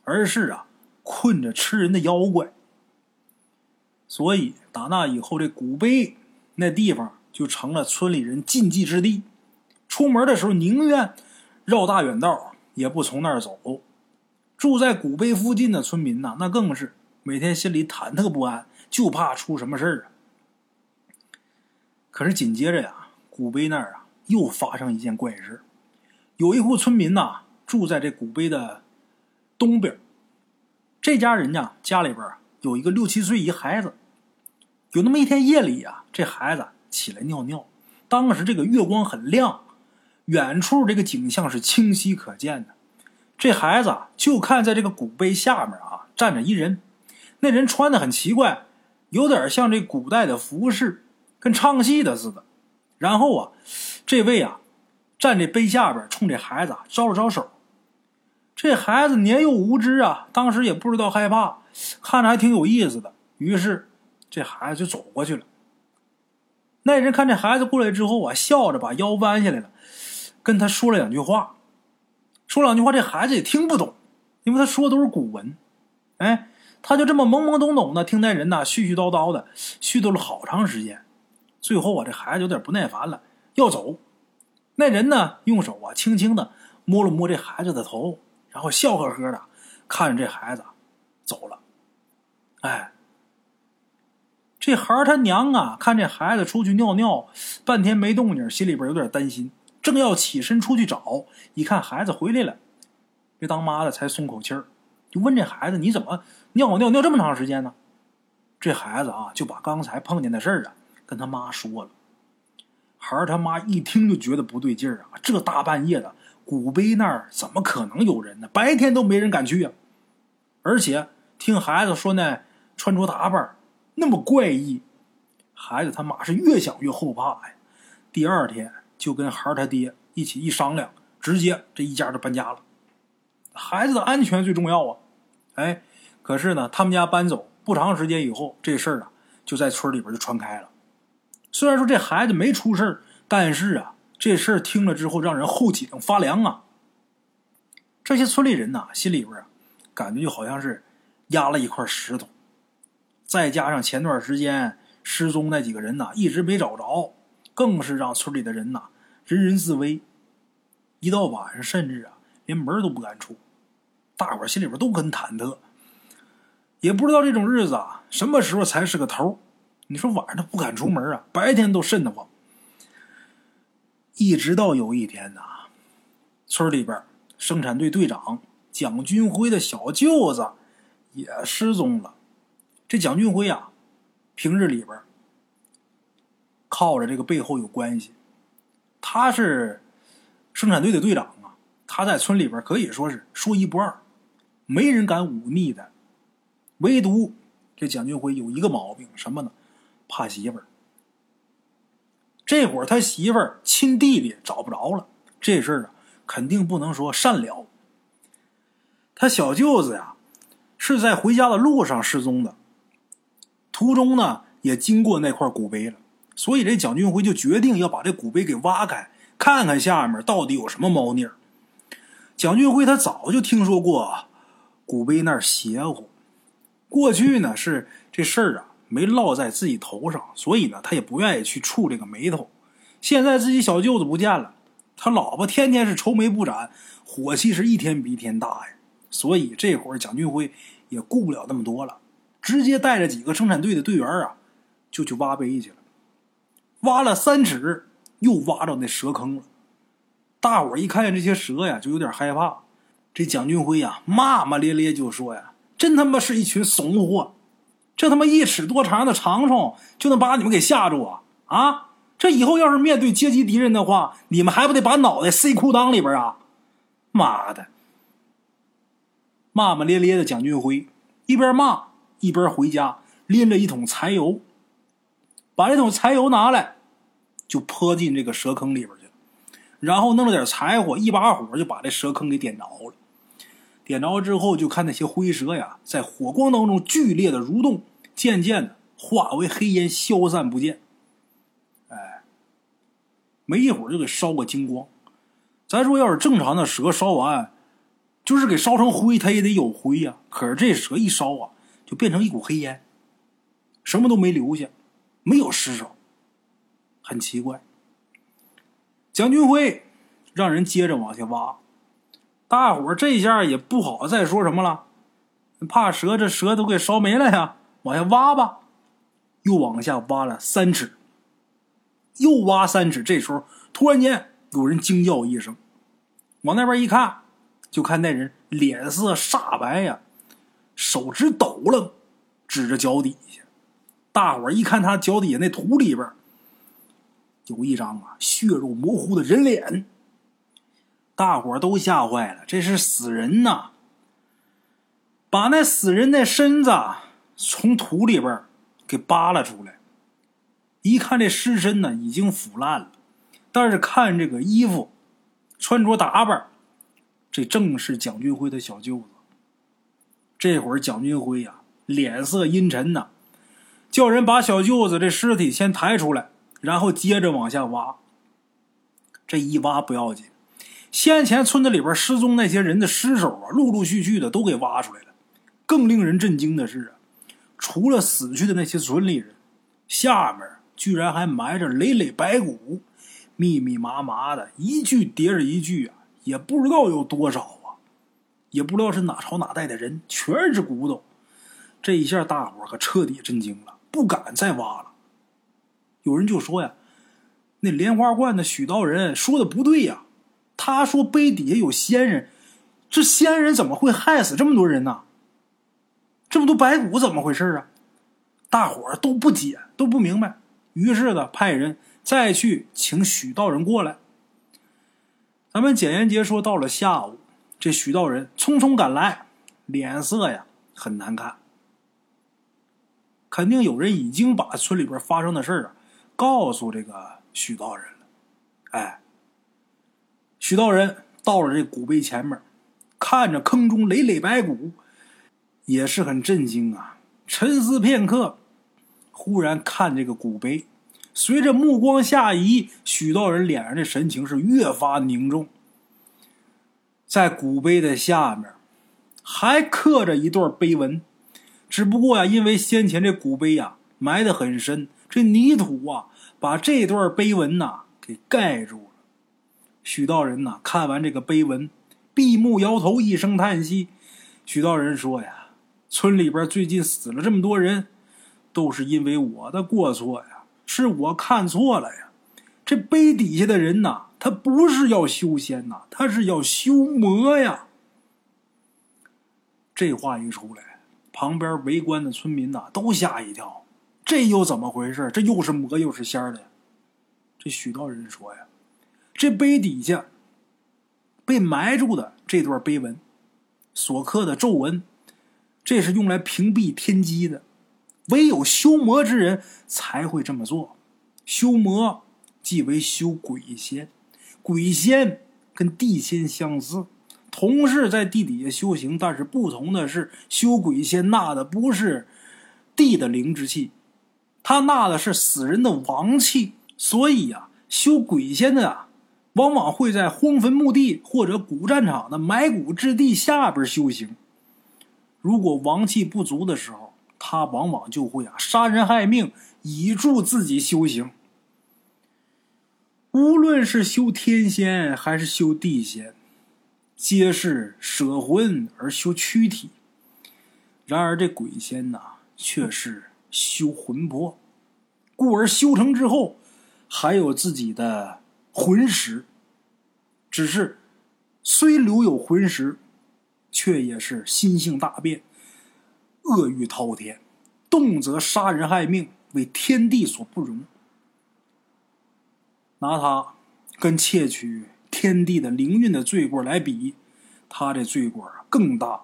而是啊困着吃人的妖怪。所以打那以后，这古碑那地方就成了村里人禁忌之地。出门的时候宁愿绕大远道，也不从那儿走。住在古碑附近的村民呐，那更是每天心里忐忑不安，就怕出什么事儿啊。可是紧接着呀，古碑那儿啊又发生一件怪事有一户村民呐住在这古碑的东边，这家人家家里边有一个六七岁一孩子。有那么一天夜里呀，这孩子起来尿尿，当时这个月光很亮。远处这个景象是清晰可见的，这孩子就看在这个古碑下面啊，站着一人，那人穿的很奇怪，有点像这古代的服饰，跟唱戏的似的。然后啊，这位啊，站这碑下边，冲这孩子招了招手。这孩子年幼无知啊，当时也不知道害怕，看着还挺有意思的，于是这孩子就走过去了。那人看这孩子过来之后啊，笑着把腰弯下来了。跟他说了两句话，说两句话，这孩子也听不懂，因为他说的都是古文。哎，他就这么懵懵懂懂的听那人呐絮絮叨叨的，絮叨了好长时间。最后啊，这孩子有点不耐烦了，要走。那人呢，用手啊轻轻的摸了摸这孩子的头，然后笑呵呵的看着这孩子走了。哎，这孩他娘啊，看这孩子出去尿尿半天没动静，心里边有点担心。正要起身出去找，一看孩子回来了，这当妈的才松口气儿，就问这孩子：“你怎么尿尿尿这么长时间呢？”这孩子啊，就把刚才碰见的事儿啊跟他妈说了。孩儿他妈一听就觉得不对劲儿啊，这大半夜的，古碑那儿怎么可能有人呢？白天都没人敢去啊！而且听孩子说那穿着打扮那么怪异，孩子他妈是越想越后怕呀。第二天。就跟孩儿他爹一起一商量，直接这一家就搬家了。孩子的安全最重要啊！哎，可是呢，他们家搬走不长时间以后，这事儿啊就在村里边就传开了。虽然说这孩子没出事但是啊，这事儿听了之后让人后脊梁发凉啊。这些村里人呐，心里边啊感觉就好像是压了一块石头。再加上前段时间失踪那几个人呐，一直没找着。更是让村里的人呐，人人自危。一到晚上，甚至啊，连门都不敢出。大伙心里边都很忐忑，也不知道这种日子啊，什么时候才是个头。你说晚上他不敢出门啊，白天都瘆得慌。一直到有一天呐，村里边生产队队长蒋军辉的小舅子也失踪了。这蒋军辉啊，平日里边。靠着这个背后有关系，他是生产队的队长啊，他在村里边可以说是说一不二，没人敢忤逆的。唯独这蒋军辉有一个毛病，什么呢？怕媳妇儿。这会儿他媳妇儿亲弟弟找不着了，这事儿啊肯定不能说善了。他小舅子呀是在回家的路上失踪的，途中呢也经过那块古碑了。所以这蒋俊辉就决定要把这古碑给挖开，看看下面到底有什么猫腻儿。蒋俊辉他早就听说过古碑那儿邪乎，过去呢是这事儿啊没落在自己头上，所以呢他也不愿意去触这个眉头。现在自己小舅子不见了，他老婆天天是愁眉不展，火气是一天比一天大呀。所以这会儿蒋俊辉也顾不了那么多了，直接带着几个生产队的队员啊就去挖碑去了。挖了三尺，又挖到那蛇坑了。大伙一看见这些蛇呀，就有点害怕。这蒋俊辉呀，骂骂咧咧就说呀：“真他妈是一群怂货！这他妈一尺多长的长虫，就能把你们给吓住啊？啊！这以后要是面对阶级敌人的话，你们还不得把脑袋塞裤裆里边啊？妈的！骂骂咧咧的蒋俊辉一边骂一边回家，拎着一桶柴油，把这桶柴油拿来，就泼进这个蛇坑里边去，然后弄了点柴火，一把火就把这蛇坑给点着了。点着之后，就看那些灰蛇呀，在火光当中剧烈的蠕动，渐渐的化为黑烟，消散不见。哎，没一会儿就给烧个精光。咱说，要是正常的蛇烧完，就是给烧成灰，它也得有灰呀。可是这蛇一烧啊，就变成一股黑烟，什么都没留下，没有尸首，很奇怪。蒋军辉让人接着往下挖。大伙儿这下也不好再说什么了，怕蛇这蛇都给烧没了呀！往下挖吧，又往下挖了三尺，又挖三尺。这时候突然间有人惊叫一声，往那边一看，就看那人脸色煞白呀，手直抖了，指着脚底下。大伙一看他脚底下那土里边有一张啊血肉模糊的人脸。大伙都吓坏了，这是死人呐！把那死人的身子从土里边给扒拉出来，一看这尸身呢已经腐烂了，但是看这个衣服、穿着打扮，这正是蒋军辉的小舅子。这会儿蒋军辉呀脸色阴沉呐，叫人把小舅子这尸体先抬出来，然后接着往下挖。这一挖不要紧。先前村子里边失踪那些人的尸首啊，陆陆续续的都给挖出来了。更令人震惊的是啊，除了死去的那些村里人，下面居然还埋着累累白骨，密密麻麻的，一具叠着一具啊，也不知道有多少啊，也不知道是哪朝哪代的人，全是骨头。这一下，大伙可彻底震惊了，不敢再挖了。有人就说呀：“那莲花观的许道人说的不对呀。”他说：“碑底下有仙人，这仙人怎么会害死这么多人呢？这么多白骨怎么回事啊？”大伙儿都不解，都不明白。于是呢，派人再去请许道人过来。咱们简言杰说，到了下午，这许道人匆匆赶来，脸色呀很难看。肯定有人已经把村里边发生的事儿啊告诉这个许道人了。哎。许道人到了这古碑前面，看着坑中累累白骨，也是很震惊啊。沉思片刻，忽然看这个古碑，随着目光下移，许道人脸上的神情是越发凝重。在古碑的下面，还刻着一段碑文，只不过呀，因为先前这古碑呀埋得很深，这泥土啊把这段碑文呐给盖住了。许道人呐，看完这个碑文，闭目摇头，一声叹息。许道人说：“呀，村里边最近死了这么多人，都是因为我的过错呀，是我看错了呀。这碑底下的人呐，他不是要修仙呐，他是要修魔呀。”这话一出来，旁边围观的村民呐都吓一跳，这又怎么回事？这又是魔又是仙的？这许道人说呀。这碑底下被埋住的这段碑文，所刻的咒文，这是用来屏蔽天机的。唯有修魔之人才会这么做。修魔即为修鬼仙，鬼仙跟地仙相似，同是在地底下修行，但是不同的是，修鬼仙纳的不是地的灵之气，他纳的是死人的亡气。所以呀，修鬼仙的啊。往往会在荒坟墓地或者古战场的埋骨之地下边修行。如果王气不足的时候，他往往就会啊杀人害命，以助自己修行。无论是修天仙还是修地仙，皆是舍魂而修躯体。然而这鬼仙呐，却是修魂魄，故而修成之后，还有自己的。魂石，只是虽留有魂石，却也是心性大变，恶欲滔天，动则杀人害命，为天地所不容。拿他跟窃取天地的灵运的罪过来比，他这罪过更大。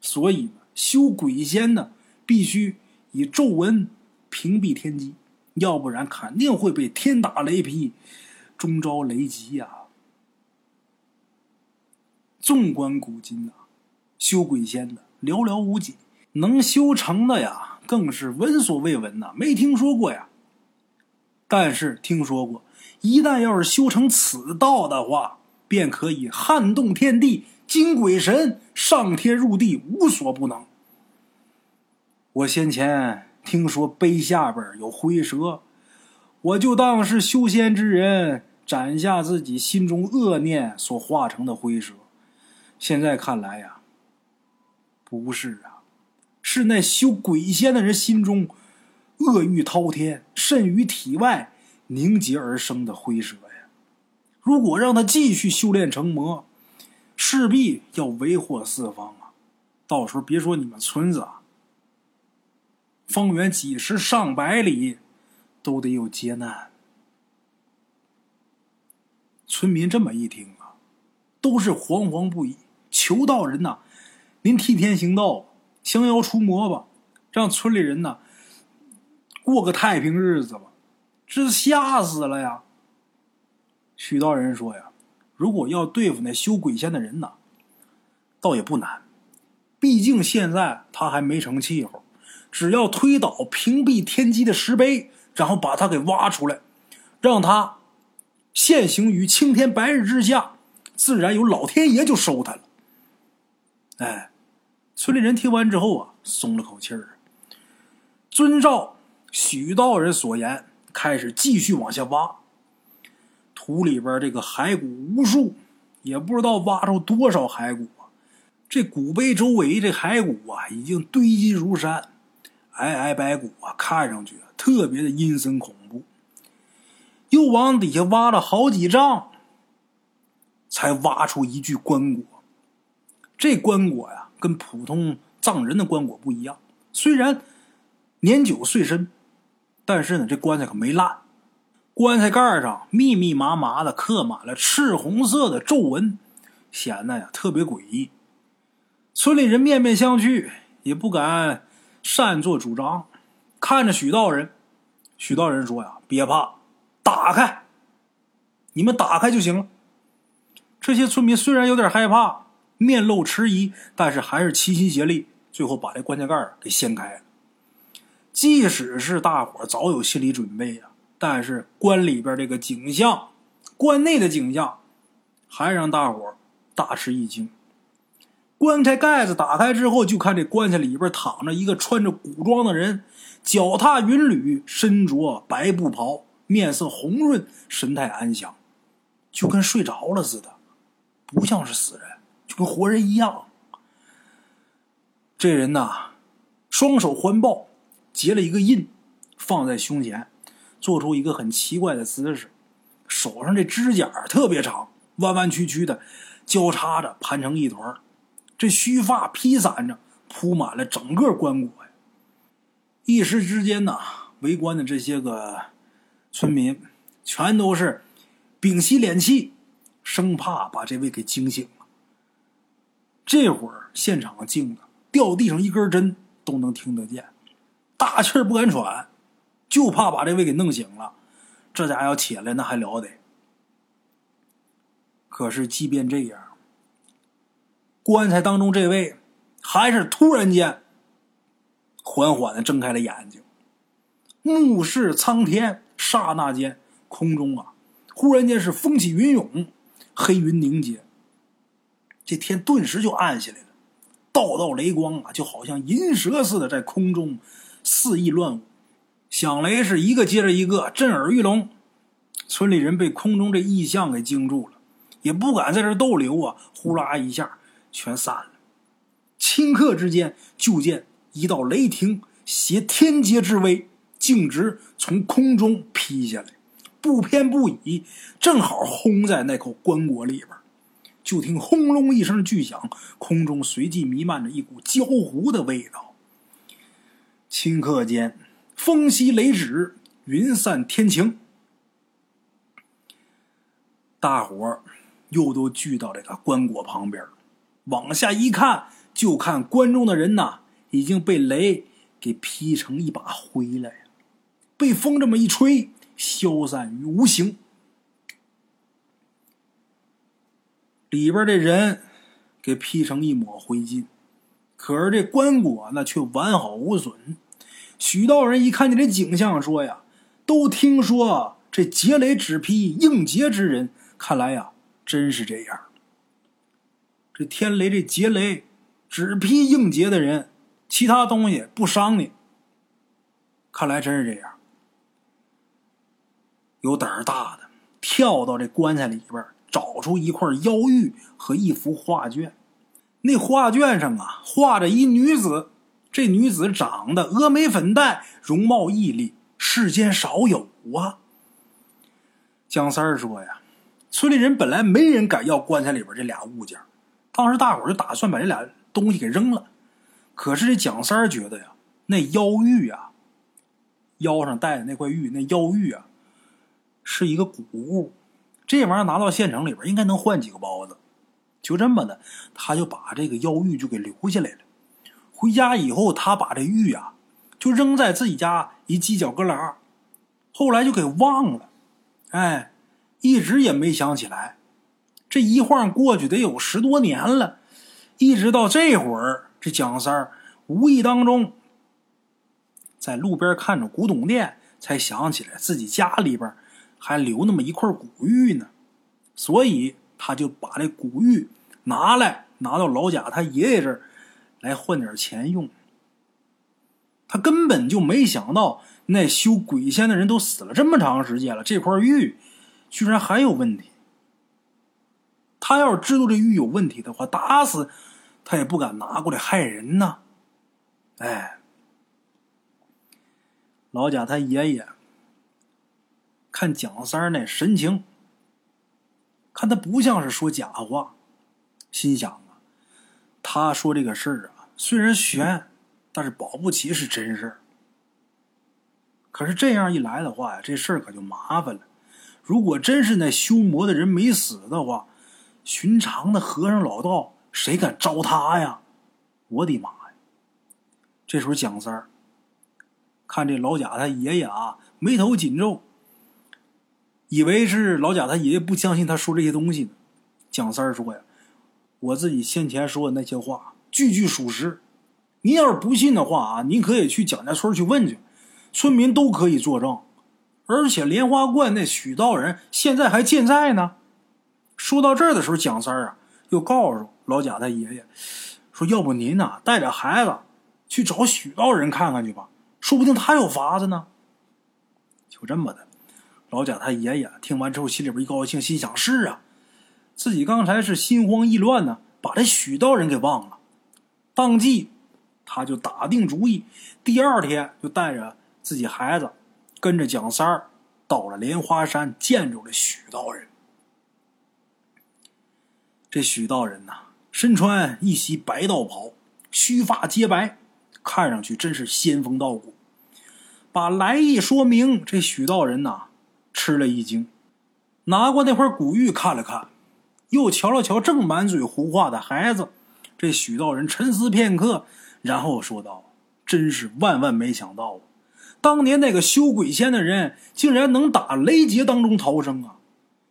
所以修鬼仙呢，必须以咒文屏蔽天机，要不然肯定会被天打雷劈，终遭雷击呀。纵观古今呐，修鬼仙的寥寥无几，能修成的呀，更是闻所未闻呐，没听说过呀。但是听说过，一旦要是修成此道的话，便可以撼动天地，惊鬼神，上天入地，无所不能。我先前听说碑下边有灰蛇，我就当是修仙之人斩下自己心中恶念所化成的灰蛇。现在看来呀，不是啊，是那修鬼仙的人心中恶欲滔天，甚于体外凝结而生的灰蛇呀。如果让他继续修炼成魔，势必要为祸四方啊！到时候别说你们村子，方圆几十上百里都得有劫难。村民这么一听啊，都是惶惶不已。求道人呐，您替天行道，降妖除魔吧，让村里人呐过个太平日子吧。这吓死了呀！许道人说呀，如果要对付那修鬼仙的人呐，倒也不难。毕竟现在他还没成气候，只要推倒屏蔽天机的石碑，然后把他给挖出来，让他现行于青天白日之下，自然有老天爷就收他了。哎，村里人听完之后啊，松了口气儿。遵照许道人所言，开始继续往下挖。土里边这个骸骨无数，也不知道挖出多少骸骨啊！这骨碑周围这骸骨啊，已经堆积如山，皑皑白骨啊，看上去特别的阴森恐怖。又往底下挖了好几丈，才挖出一具棺椁。这棺椁呀，跟普通葬人的棺椁不一样。虽然年久岁深，但是呢，这棺材可没烂。棺材盖上密密麻麻的刻满了赤红色的皱纹，显得呀特别诡异。村里人面面相觑，也不敢擅作主张。看着许道人，许道人说：“呀，别怕，打开，你们打开就行了。”这些村民虽然有点害怕。面露迟疑，但是还是齐心协力，最后把这棺材盖给掀开了。即使是大伙早有心理准备呀，但是棺里边这个景象，棺内的景象，还让大伙大吃一惊。棺材盖子打开之后，就看这棺材里边躺着一个穿着古装的人，脚踏云履，身着白布袍，面色红润，神态安详，就跟睡着了似的，不像是死人。跟活人一样。这人呐，双手环抱，结了一个印，放在胸前，做出一个很奇怪的姿势。手上这指甲特别长，弯弯曲曲的，交叉着盘成一团。这须发披散着，铺满了整个棺椁呀。一时之间呐，围观的这些个村民全都是屏息敛气，生怕把这位给惊醒了。这会儿现场静的，掉地上一根针都能听得见，大气儿不敢喘，就怕把这位给弄醒了。这家伙要起来那还了得。可是即便这样，棺材当中这位还是突然间缓缓的睁开了眼睛，目视苍天，刹那间空中啊，忽然间是风起云涌，黑云凝结。这天顿时就暗下来了，道道雷光啊，就好像银蛇似的在空中肆意乱舞，响雷是一个接着一个，震耳欲聋。村里人被空中这异象给惊住了，也不敢在这逗留啊，呼啦一下全散了。顷刻之间，就见一道雷霆携天劫之威，径直从空中劈下来，不偏不倚，正好轰在那口棺椁里边。就听轰隆一声巨响，空中随即弥漫着一股焦糊的味道。顷刻间，风息雷止，云散天晴。大伙儿又都聚到这个棺椁旁边，往下一看，就看棺中的人呐，已经被雷给劈成一把灰了呀，被风这么一吹，消散于无形。里边的人给劈成一抹灰烬，可是这棺椁呢却完好无损。许道人一看见这景象，说呀：“都听说这劫雷只劈应劫之人。”看来呀，真是这样。这天雷这劫雷，只劈应劫的人，其他东西不伤你。看来真是这样。有胆儿大的跳到这棺材里边，找出一块妖玉和一幅画卷。那画卷上啊，画着一女子。这女子长得峨眉粉黛，容貌屹立，世间少有啊。蒋三儿说呀。村里人本来没人敢要棺材里边这俩物件，当时大伙就打算把这俩东西给扔了。可是这蒋三儿觉得呀，那妖玉啊，腰上戴的那块玉，那妖玉啊，是一个古物，这玩意儿拿到县城里边应该能换几个包子。就这么的，他就把这个妖玉就给留下来了。回家以后，他把这玉啊，就扔在自己家一犄角旮旯，后来就给忘了。哎。一直也没想起来，这一晃过去得有十多年了，一直到这会儿，这蒋三儿无意当中在路边看着古董店，才想起来自己家里边还留那么一块古玉呢，所以他就把这古玉拿来，拿到老贾他爷爷这儿来换点钱用。他根本就没想到，那修鬼仙的人都死了这么长时间了，这块玉。居然还有问题！他要是知道这玉有问题的话，打死他也不敢拿过来害人呐。哎，老贾他爷爷看蒋三那神情，看他不像是说假话，心想啊，他说这个事儿啊，虽然悬，但是保不齐是真事儿。可是这样一来的话呀，这事儿可就麻烦了。如果真是那修魔的人没死的话，寻常的和尚老道谁敢招他呀？我的妈呀！这时候蒋三儿看这老贾他爷爷啊，眉头紧皱，以为是老贾他爷爷不相信他说这些东西呢。蒋三儿说呀：“我自己先前说的那些话句句属实，您要是不信的话啊，您可以去蒋家村去问去，村民都可以作证。”而且莲花观那许道人现在还健在呢。说到这儿的时候，蒋三儿啊又告诉老贾他爷爷说：“要不您呐带着孩子去找许道人看看去吧，说不定他有法子呢。”就这么的，老贾他爷爷听完之后心里边一高兴，心想：“是啊，自己刚才是心慌意乱呢，把这许道人给忘了。”当即他就打定主意，第二天就带着自己孩子。跟着蒋三儿到了莲花山，见着了许道人。这许道人呐，身穿一袭白道袍，须发皆白，看上去真是仙风道骨。把来意说明，这许道人呐吃了一惊，拿过那块古玉看了看，又瞧了瞧正满嘴胡话的孩子。这许道人沉思片刻，然后说道：“真是万万没想到啊！”当年那个修鬼仙的人，竟然能打雷劫当中逃生啊！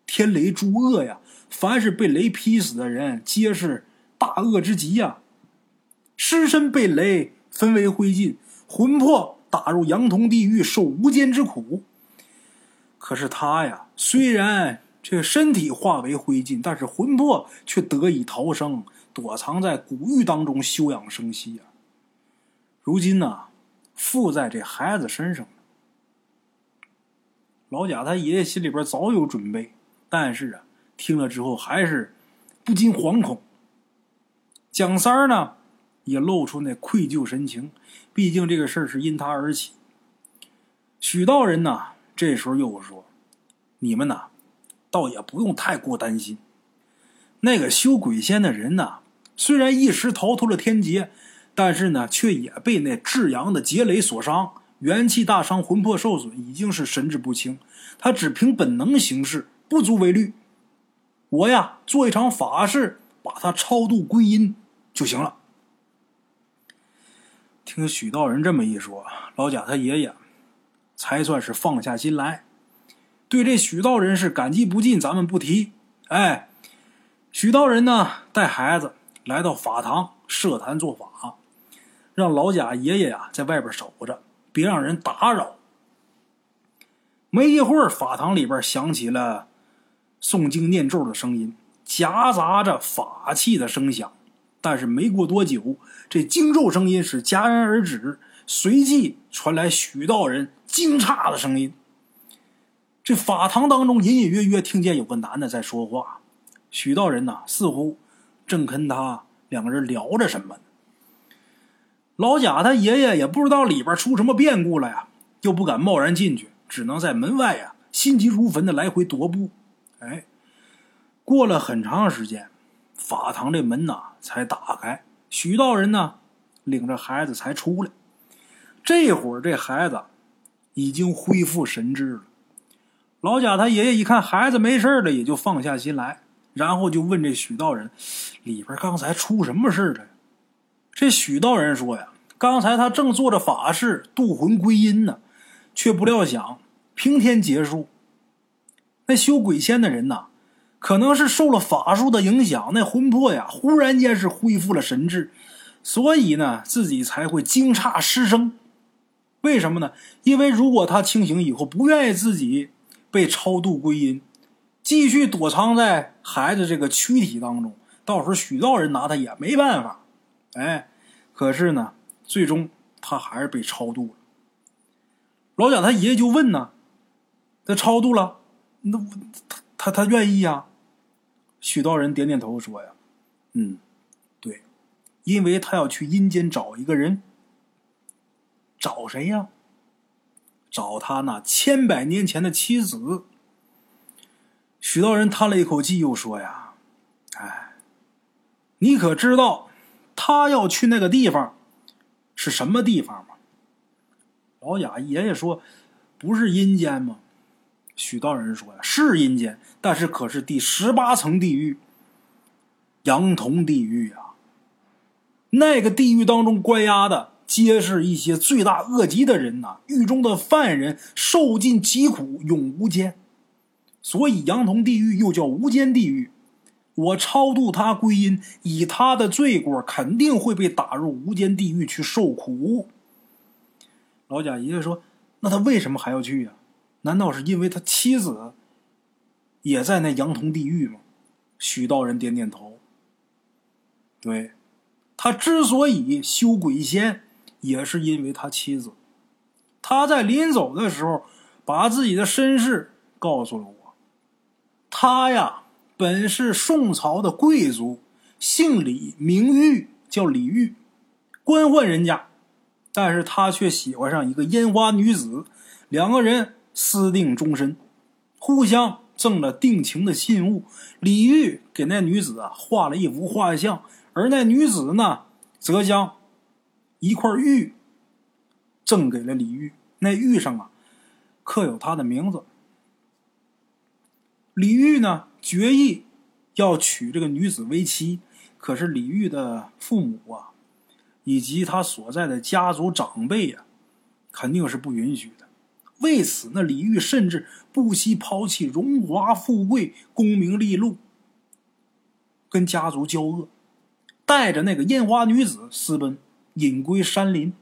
天雷诛恶呀！凡是被雷劈死的人，皆是大恶之极呀！尸身被雷分为灰烬，魂魄打入阳童地狱，受无间之苦。可是他呀，虽然这身体化为灰烬，但是魂魄却得以逃生，躲藏在古玉当中休养生息呀！如今呢？附在这孩子身上老贾他爷爷心里边早有准备，但是啊，听了之后还是不禁惶恐。蒋三儿呢，也露出那愧疚神情，毕竟这个事儿是因他而起。许道人呢，这时候又说：“你们呐，倒也不用太过担心。那个修鬼仙的人呐，虽然一时逃脱了天劫。”但是呢，却也被那至阳的劫雷所伤，元气大伤，魂魄受损，已经是神志不清。他只凭本能行事，不足为虑。我呀做一场法事，把他超度归阴就行了。听许道人这么一说，老贾他爷爷才算是放下心来，对这许道人是感激不尽。咱们不提。哎，许道人呢带孩子来到法堂设坛做法，让老贾爷爷呀在外边守着，别让人打扰。没一会儿，法堂里边响起了诵经念咒的声音，夹杂着法器的声响。但是没过多久，这经咒声音是戛然而止，随即传来许道人惊诧的声音。这法堂当中隐隐约约听见有个男的在说话，许道人呐似乎正跟他两个人聊着什么。老贾他爷爷也不知道里边出什么变故了呀，又不敢贸然进去，只能在门外呀心急如焚的来回踱步。哎，过了很长时间。法堂这门呐才打开，许道人呢领着孩子才出来。这会儿这孩子已经恢复神智了。老贾他爷爷一看孩子没事了，也就放下心来，然后就问这许道人：“里边刚才出什么事了？”这许道人说：“呀，刚才他正做着法事渡魂归阴呢，却不料想平天结束。那修鬼仙的人呐。”可能是受了法术的影响，那魂魄呀，忽然间是恢复了神智，所以呢，自己才会惊诧失声。为什么呢？因为如果他清醒以后不愿意自己被超度归阴，继续躲藏在孩子这个躯体当中，到时候许道人拿他也没办法。哎，可是呢，最终他还是被超度了。老蒋他爷爷就问呢：“他超度了？那他他他愿意呀？”许道人点点头说：“呀，嗯，对，因为他要去阴间找一个人。找谁呀？找他那千百年前的妻子。”许道人叹了一口气，又说：“呀，哎，你可知道他要去那个地方是什么地方吗？”老贾爷爷说：“不是阴间吗？”许道人说：“呀，是阴间，但是可是第十八层地狱，阳童地狱啊！那个地狱当中关押的，皆是一些罪大恶极的人呐。狱中的犯人受尽疾苦，永无间，所以阳童地狱又叫无间地狱。我超度他归阴，以他的罪过，肯定会被打入无间地狱去受苦。”老贾爷爷说：“那他为什么还要去呀？”难道是因为他妻子也在那阳童地狱吗？许道人点点头。对，他之所以修鬼仙，也是因为他妻子。他在临走的时候，把自己的身世告诉了我。他呀，本是宋朝的贵族，姓李，名玉，叫李玉，官宦人家，但是他却喜欢上一个烟花女子，两个人。私定终身，互相赠了定情的信物。李玉给那女子啊画了一幅画像，而那女子呢，则将一块玉赠给了李煜。那玉上啊，刻有他的名字。李煜呢，决意要娶这个女子为妻，可是李煜的父母啊，以及他所在的家族长辈呀，肯定是不允许的。为此，那李煜甚至不惜抛弃荣华富贵、功名利禄，跟家族交恶，带着那个烟花女子私奔，隐归山林。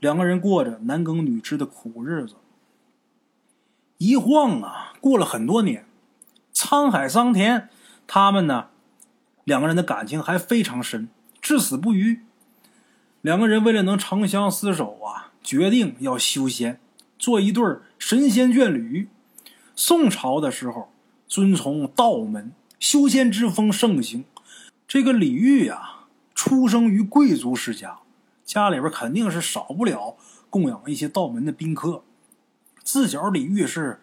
两个人过着男耕女织的苦日子。一晃啊，过了很多年，沧海桑田，他们呢，两个人的感情还非常深，至死不渝。两个人为了能长相厮守啊，决定要修仙。做一对神仙眷侣。宋朝的时候，遵从道门，修仙之风盛行。这个李煜呀，出生于贵族世家，家里边肯定是少不了供养一些道门的宾客。自小李煜是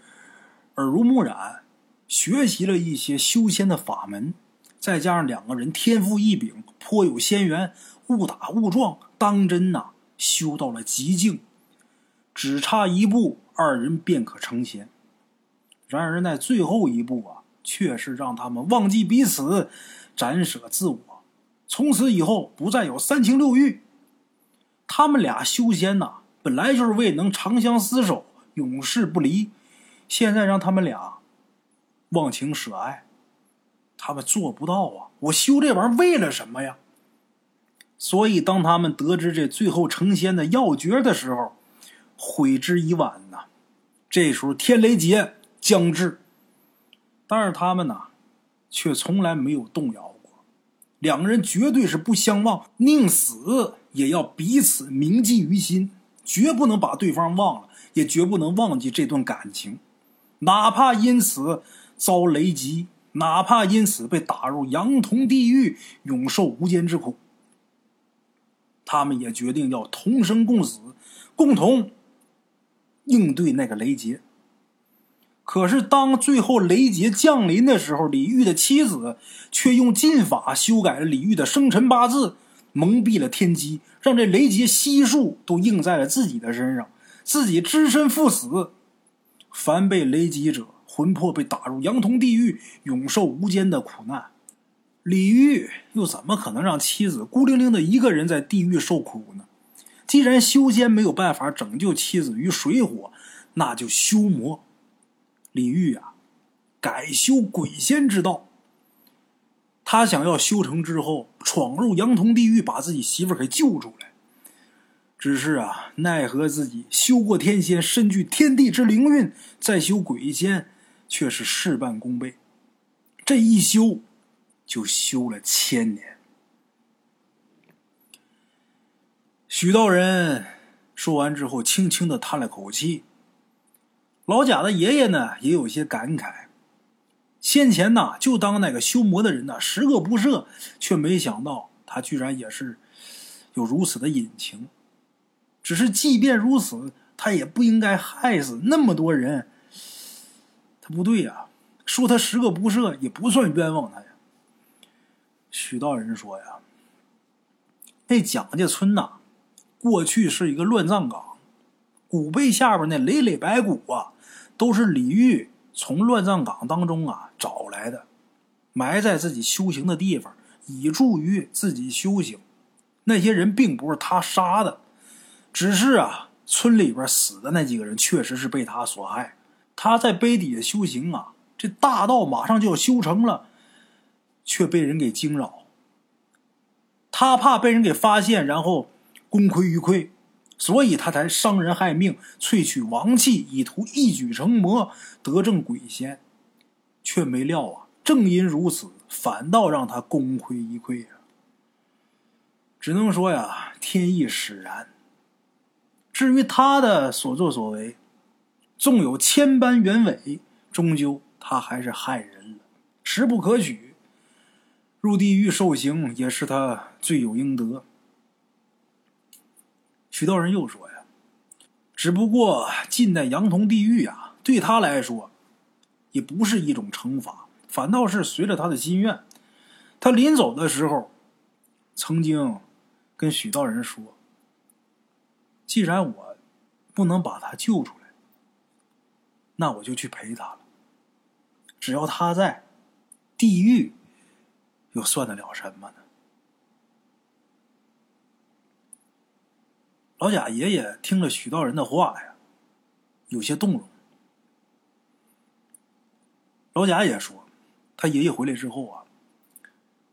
耳濡目染，学习了一些修仙的法门，再加上两个人天赋异禀，颇有仙缘，误打误撞，当真呐，修到了极境。只差一步，二人便可成仙。然而，那最后一步啊，却是让他们忘记彼此，斩舍自我，从此以后不再有三情六欲。他们俩修仙呐，本来就是为能长相厮守、永世不离，现在让他们俩忘情舍爱，他们做不到啊！我修这玩意儿为了什么呀？所以，当他们得知这最后成仙的要诀的时候，悔之已晚呐。这时候天雷劫将至，但是他们呐，却从来没有动摇。两个人绝对是不相忘，宁死也要彼此铭记于心，绝不能把对方忘了，也绝不能忘记这段感情，哪怕因此遭雷击，哪怕因此被打入阳童地狱，永受无间之苦。他们也决定要同生共死，共同应对那个雷劫。可是，当最后雷劫降临的时候，李煜的妻子却用禁法修改了李煜的生辰八字，蒙蔽了天机，让这雷劫悉数都应在了自己的身上，自己只身赴死。凡被雷击者，魂魄被打入阳通地狱，永受无间的苦难。李煜又怎么可能让妻子孤零零的一个人在地狱受苦呢？既然修仙没有办法拯救妻子于水火，那就修魔。李煜啊，改修鬼仙之道。他想要修成之后，闯入阳童地狱，把自己媳妇给救出来。只是啊，奈何自己修过天仙，身具天地之灵运，再修鬼仙，却是事半功倍。这一修。就修了千年。许道人说完之后，轻轻的叹了口气。老贾的爷爷呢，也有些感慨。先前呐，就当那个修魔的人呐，十恶不赦，却没想到他居然也是有如此的隐情。只是，即便如此，他也不应该害死那么多人。他不对呀，说他十恶不赦，也不算冤枉他呀。许道人说呀：“那蒋家村呐，过去是一个乱葬岗，古碑下边那累累白骨啊，都是李玉从乱葬岗当中啊找来的，埋在自己修行的地方，以助于自己修行。那些人并不是他杀的，只是啊，村里边死的那几个人确实是被他所害。他在碑底下修行啊，这大道马上就要修成了。”却被人给惊扰，他怕被人给发现，然后功亏一篑，所以他才伤人害命，萃取王气，以图一举成魔，得证鬼仙。却没料啊，正因如此，反倒让他功亏一篑啊！只能说呀，天意使然。至于他的所作所为，纵有千般原委，终究他还是害人了，实不可取。入地狱受刑也是他罪有应得。许道人又说呀：“只不过进在阳童地狱啊，对他来说，也不是一种惩罚，反倒是随着他的心愿。他临走的时候，曾经跟许道人说：‘既然我不能把他救出来，那我就去陪他了。只要他在地狱。’”又算得了什么呢？老贾爷爷听了许道人的话呀，有些动容。老贾也说，他爷爷回来之后啊，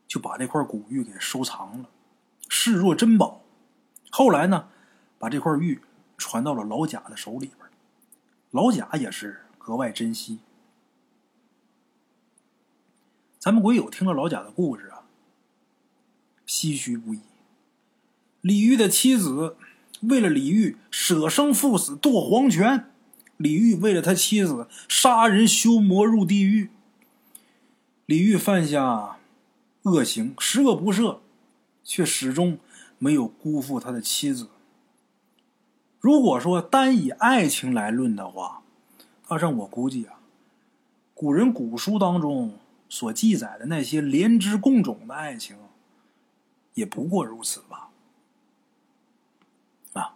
就把这块古玉给收藏了，视若珍宝。后来呢，把这块玉传到了老贾的手里边，老贾也是格外珍惜。咱们鬼友听了老贾的故事啊，唏嘘不已。李玉的妻子为了李煜舍生赴死堕黄泉，李煜为了他妻子杀人修魔入地狱。李煜犯下恶行，十恶不赦，却始终没有辜负他的妻子。如果说单以爱情来论的话，大圣我估计啊，古人古书当中。所记载的那些连枝共种的爱情，也不过如此吧。啊，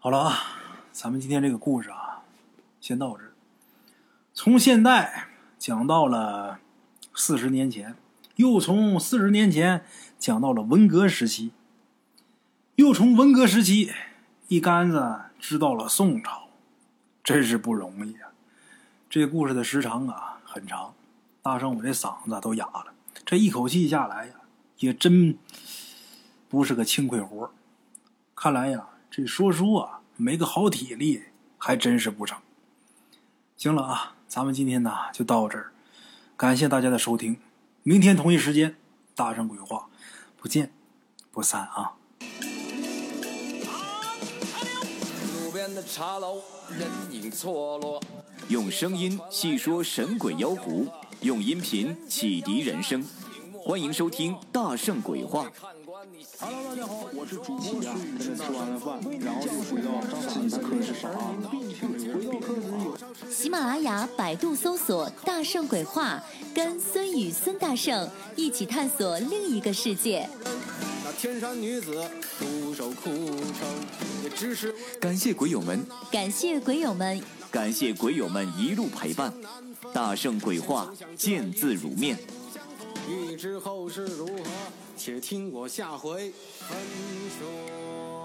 好了啊，咱们今天这个故事啊，先到这。从现代讲到了四十年前，又从四十年前讲到了文革时期，又从文革时期一竿子支到了宋朝，真是不容易啊！这故事的时长啊很长，大圣我这嗓子都哑了，这一口气下来呀，也真不是个轻快活看来呀，这说书啊没个好体力还真是不成。行了啊。咱们今天呢就到这儿，感谢大家的收听，明天同一时间，大圣鬼话，不见不散啊！路边的茶楼，人影错落，用声音细说神鬼妖狐，用音频启迪人生，欢迎收听《大圣鬼话》。Hello，大家好，我是主播孙宇。吃完了饭，然后就回到自己的课室上喜马拉雅、百度搜索“大圣鬼话”，跟孙宇、孙大圣一起探索另一个世界。那天山女子独守空城，也只是感谢鬼友们，感谢鬼友们，感谢鬼友们一路陪伴。大圣鬼话，见字如面。欲知后事如何？且听我下回分说。